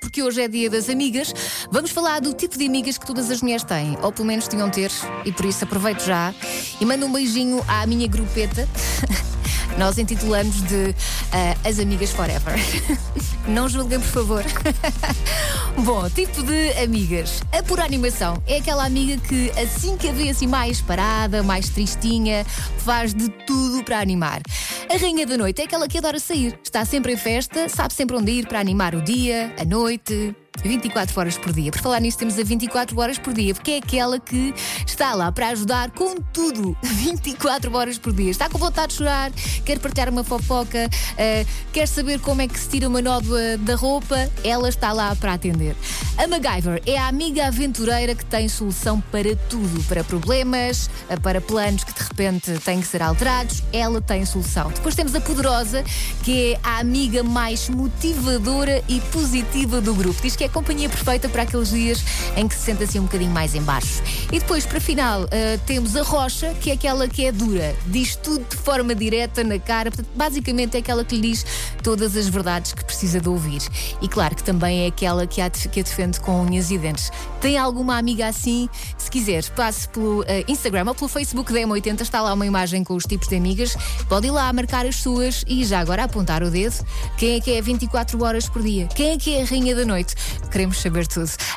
Porque hoje é dia das amigas, vamos falar do tipo de amigas que todas as mulheres têm, ou pelo menos tinham ter, e por isso aproveito já e mando um beijinho à minha grupeta. Nós intitulamos de uh, As Amigas Forever. Não julguem, por favor. Bom, tipo de amigas. A pura animação é aquela amiga que, assim que a vê assim mais parada, mais tristinha, faz de tudo para animar. A rainha da noite é aquela que adora sair. Está sempre em festa, sabe sempre onde ir para animar o dia, a noite, 24 horas por dia. Por falar nisso, temos a 24 horas por dia, porque é aquela que está lá para ajudar com tudo. 24 horas por dia. Está com vontade de chorar, quer partilhar uma fofoca, uh, quer saber como é que se tira uma nódoa da roupa, ela está lá para atender. A MacGyver é a amiga aventureira que tem solução para tudo, para problemas, uh, para planos que de repente têm que ser alterados, ela tem solução. Depois temos a Poderosa, que é a amiga mais motivadora e positiva do grupo. Diz que é a companhia perfeita para aqueles dias em que se sente assim um bocadinho mais em baixo. E depois, para final, uh, temos a Rocha, que é aquela que é dura, diz tudo de forma direta na cara, basicamente é aquela que lhe diz todas as verdades que precisa de ouvir. E claro que também é aquela que a, que a defende com unhas e dentes. Tem alguma amiga assim? Se quiser, passe pelo uh, Instagram ou pelo Facebook da M80, está lá uma imagem com os tipos de amigas. Pode ir lá marcar as suas e já agora apontar o dedo. Quem é que é 24 horas por dia? Quem é que é a rainha da noite? Queremos saber tudo.